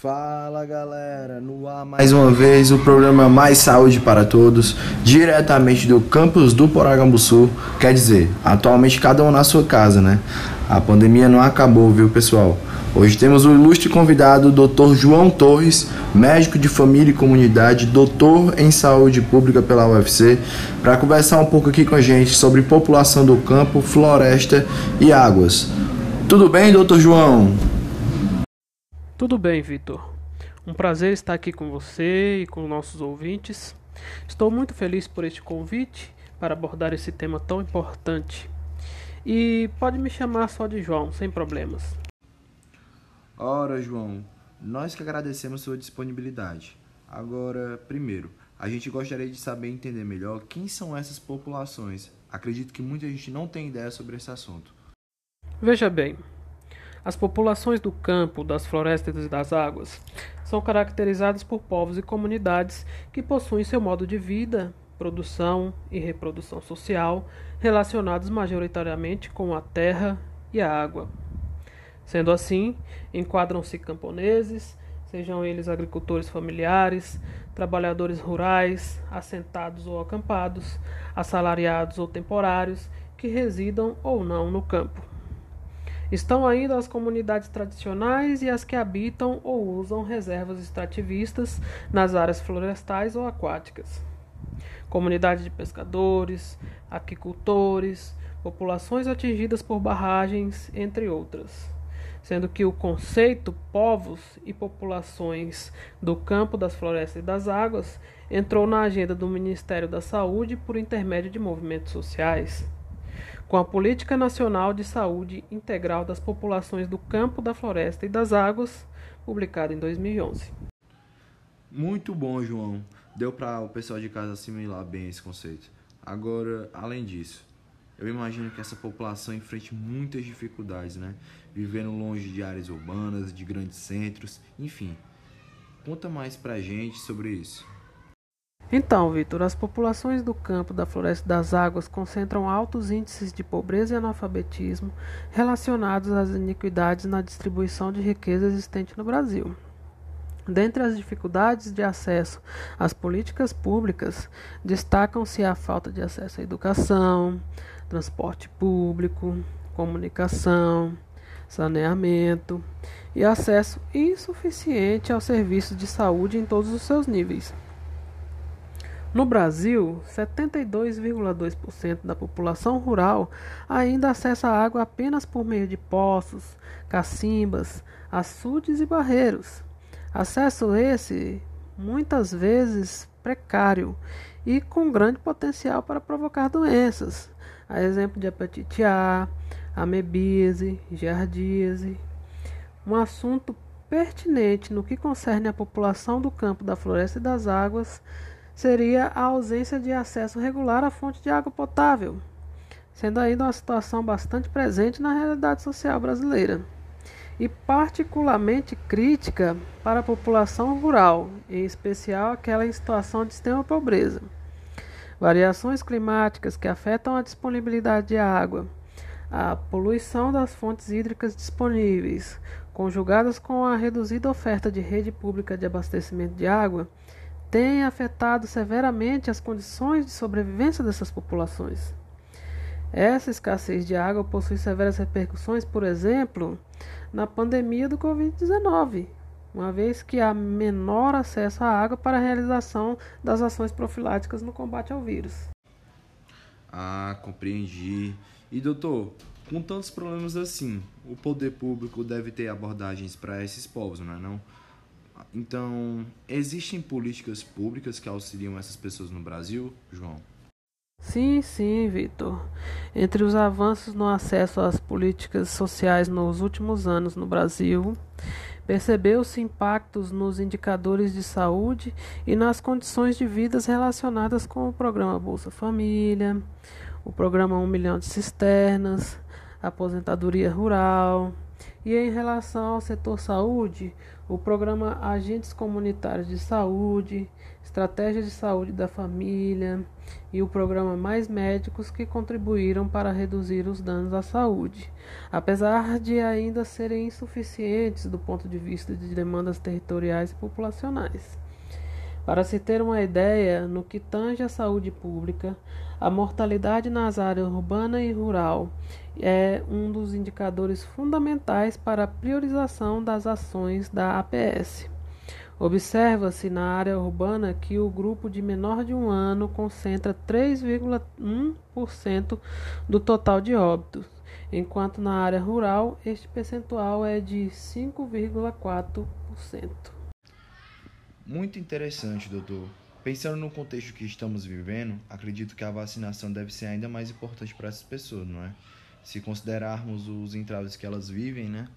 Fala galera, no ar mais uma vez o programa Mais Saúde para Todos, diretamente do campus do Poragambuçu. Quer dizer, atualmente cada um na sua casa, né? A pandemia não acabou, viu pessoal? Hoje temos o ilustre convidado, Dr. João Torres, médico de família e comunidade, doutor em saúde pública pela UFC, para conversar um pouco aqui com a gente sobre população do campo, floresta e águas. Tudo bem, doutor João? Tudo bem, Vitor. Um prazer estar aqui com você e com nossos ouvintes. Estou muito feliz por este convite para abordar esse tema tão importante. E pode me chamar só de João, sem problemas. Ora, João, nós que agradecemos sua disponibilidade. Agora, primeiro, a gente gostaria de saber entender melhor quem são essas populações. Acredito que muita gente não tem ideia sobre esse assunto. Veja bem, as populações do campo, das florestas e das águas são caracterizadas por povos e comunidades que possuem seu modo de vida, produção e reprodução social relacionados majoritariamente com a terra e a água. Sendo assim, enquadram-se camponeses, sejam eles agricultores familiares, trabalhadores rurais, assentados ou acampados, assalariados ou temporários, que residam ou não no campo. Estão ainda as comunidades tradicionais e as que habitam ou usam reservas extrativistas nas áreas florestais ou aquáticas. Comunidades de pescadores, aquicultores, populações atingidas por barragens, entre outras. Sendo que o conceito povos e populações do campo, das florestas e das águas entrou na agenda do Ministério da Saúde por intermédio de movimentos sociais com a Política Nacional de Saúde Integral das Populações do Campo, da Floresta e das Águas, publicada em 2011. Muito bom, João. Deu para o pessoal de casa assimilar bem esse conceito. Agora, além disso, eu imagino que essa população enfrente muitas dificuldades, né? Vivendo longe de áreas urbanas, de grandes centros, enfim. Conta mais pra gente sobre isso. Então, Vitor, as populações do campo, da floresta das águas concentram altos índices de pobreza e analfabetismo relacionados às iniquidades na distribuição de riqueza existente no Brasil. Dentre as dificuldades de acesso às políticas públicas, destacam-se a falta de acesso à educação, transporte público, comunicação, saneamento e acesso insuficiente aos serviços de saúde em todos os seus níveis. No Brasil, 72,2% da população rural ainda acessa a água apenas por meio de poços, cacimbas, açudes e barreiros. Acesso esse muitas vezes precário e com grande potencial para provocar doenças, a exemplo de hepatite A, amebíase, giardíase. Um assunto pertinente no que concerne a população do campo da floresta e das águas seria a ausência de acesso regular à fonte de água potável, sendo ainda uma situação bastante presente na realidade social brasileira e particularmente crítica para a população rural, em especial aquela em situação de extrema pobreza. Variações climáticas que afetam a disponibilidade de água, a poluição das fontes hídricas disponíveis, conjugadas com a reduzida oferta de rede pública de abastecimento de água, tem afetado severamente as condições de sobrevivência dessas populações. Essa escassez de água possui severas repercussões, por exemplo, na pandemia do Covid-19, uma vez que há menor acesso à água para a realização das ações profiláticas no combate ao vírus. Ah, compreendi. E doutor, com tantos problemas assim, o poder público deve ter abordagens para esses povos, não é não? Então, existem políticas públicas que auxiliam essas pessoas no Brasil, João? Sim, sim, Vitor. Entre os avanços no acesso às políticas sociais nos últimos anos no Brasil, percebeu-se impactos nos indicadores de saúde e nas condições de vida relacionadas com o programa Bolsa Família, o programa 1 milhão de cisternas, aposentadoria rural, E em relação ao setor saúde, o programa Agentes Comunitários de Saúde, Estratégia de Saúde da Família e o programa Mais Médicos que contribuíram para reduzir os danos à saúde, apesar de ainda serem insuficientes do ponto de vista de demandas territoriais e populacionais. Para se ter uma ideia, no que tange à saúde pública, a mortalidade nas áreas urbana e rural é um dos indicadores fundamentais para a priorização das ações da APS. Observa-se na área urbana que o grupo de menor de um ano concentra 3,1% do total de óbitos, enquanto na área rural este percentual é de 5,4%. Muito interessante, doutor. Pensando no contexto que estamos vivendo, acredito que a vacinação deve ser ainda mais importante para essas pessoas, não é? Se considerarmos os entraves que elas vivem, né?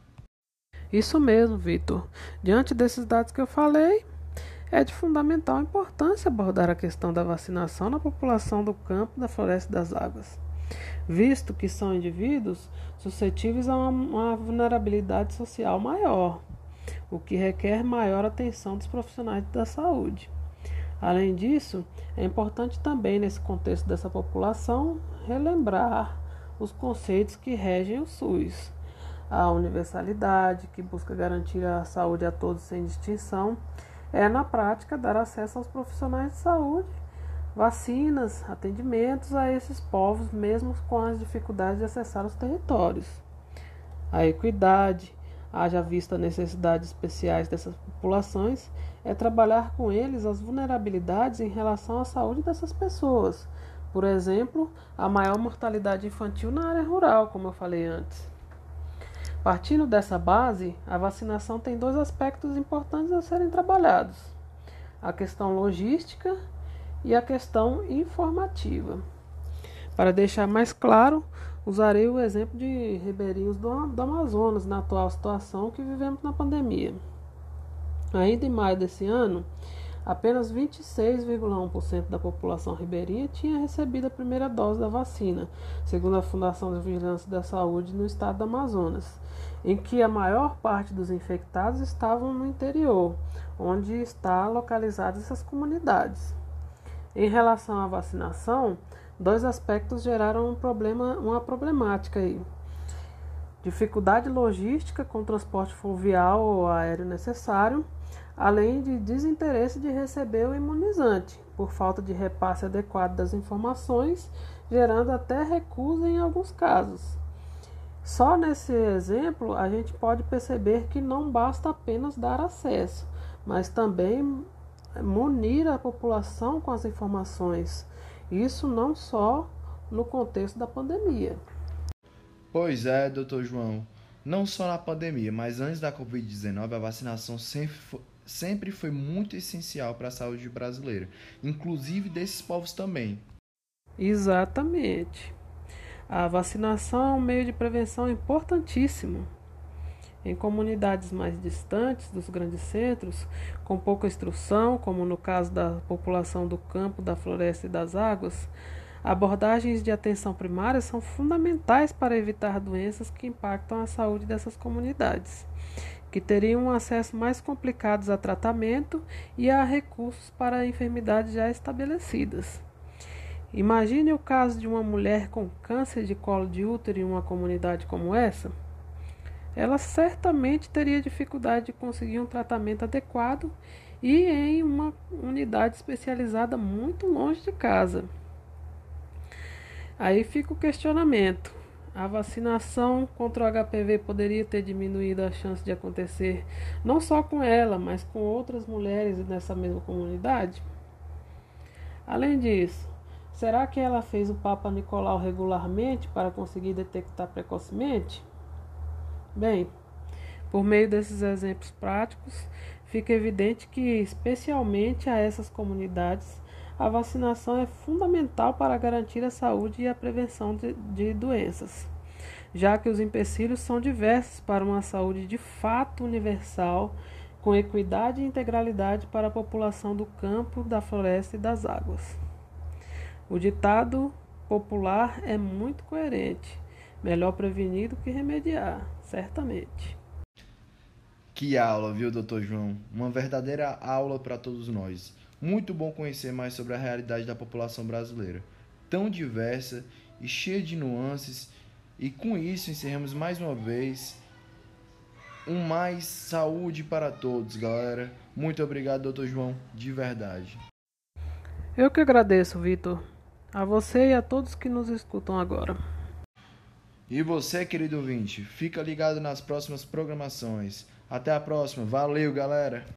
Isso mesmo, Vitor. Diante desses dados que eu falei, é de fundamental importância abordar a questão da vacinação na população do campo da floresta das águas, visto que são indivíduos suscetíveis a uma, uma vulnerabilidade social maior o que requer maior atenção dos profissionais da saúde. Além disso, é importante também, nesse contexto dessa população, relembrar os conceitos que regem o SUS. A universalidade, que busca garantir a saúde a todos sem distinção, é, na prática, dar acesso aos profissionais de saúde, vacinas, atendimentos a esses povos, mesmo com as dificuldades de acessar os territórios. A equidade, haja vista necessidades especiais dessas populações, é trabalhar com eles as vulnerabilidades em relação à saúde dessas pessoas. Por exemplo, a maior mortalidade infantil na área rural, como eu falei antes. Partindo dessa base, a vacinação tem dois aspectos importantes a serem trabalhados: a questão logística e a questão informativa. Para deixar mais claro, Usarei o exemplo de ribeirinhos do, do Amazonas na atual situação que vivemos na pandemia. Ainda em maio desse ano, apenas 26,1% da população ribeirinha tinha recebido a primeira dose da vacina, segundo a Fundação de Vigilância da Saúde no estado do Amazonas, em que a maior parte dos infectados estavam no interior, onde está localizadas essas comunidades. Em relação à vacinação, dois aspectos geraram um problema, uma problemática aí. Dificuldade logística com transporte fluvial ou aéreo necessário, além de desinteresse de receber o imunizante, por falta de repasse adequado das informações, gerando até recusa em alguns casos. Só nesse exemplo a gente pode perceber que não basta apenas dar acesso, mas também munir a população com as informações isso não só no contexto da pandemia. Pois é, doutor João. Não só na pandemia, mas antes da Covid-19, a vacinação sempre foi, sempre foi muito essencial para a saúde brasileira, inclusive desses povos também. Exatamente. A vacinação é um meio de prevenção importantíssimo. Em comunidades mais distantes dos grandes centros, com pouca instrução, como no caso da população do campo, da floresta e das águas, abordagens de atenção primária são fundamentais para evitar doenças que impactam a saúde dessas comunidades, que teriam um acesso mais complicados a tratamento e a recursos para enfermidades já estabelecidas. Imagine o caso de uma mulher com câncer de colo de útero em uma comunidade como essa ela certamente teria dificuldade de conseguir um tratamento adequado e em uma unidade especializada muito longe de casa. Aí fica o questionamento: a vacinação contra o HPV poderia ter diminuído a chance de acontecer não só com ela, mas com outras mulheres nessa mesma comunidade? Além disso, será que ela fez o Papa Nicolau regularmente para conseguir detectar precocemente? Bem, por meio desses exemplos práticos, fica evidente que, especialmente a essas comunidades, a vacinação é fundamental para garantir a saúde e a prevenção de, de doenças, já que os empecilhos são diversos para uma saúde de fato universal, com equidade e integralidade para a população do campo, da floresta e das águas. O ditado popular é muito coerente: melhor prevenir do que remediar Certamente. Que aula, viu, doutor João? Uma verdadeira aula para todos nós. Muito bom conhecer mais sobre a realidade da população brasileira, tão diversa e cheia de nuances. E com isso encerramos mais uma vez um mais saúde para todos, galera. Muito obrigado, doutor João, de verdade. Eu que agradeço, Vitor. A você e a todos que nos escutam agora. E você, querido ouvinte, fica ligado nas próximas programações. Até a próxima. Valeu, galera!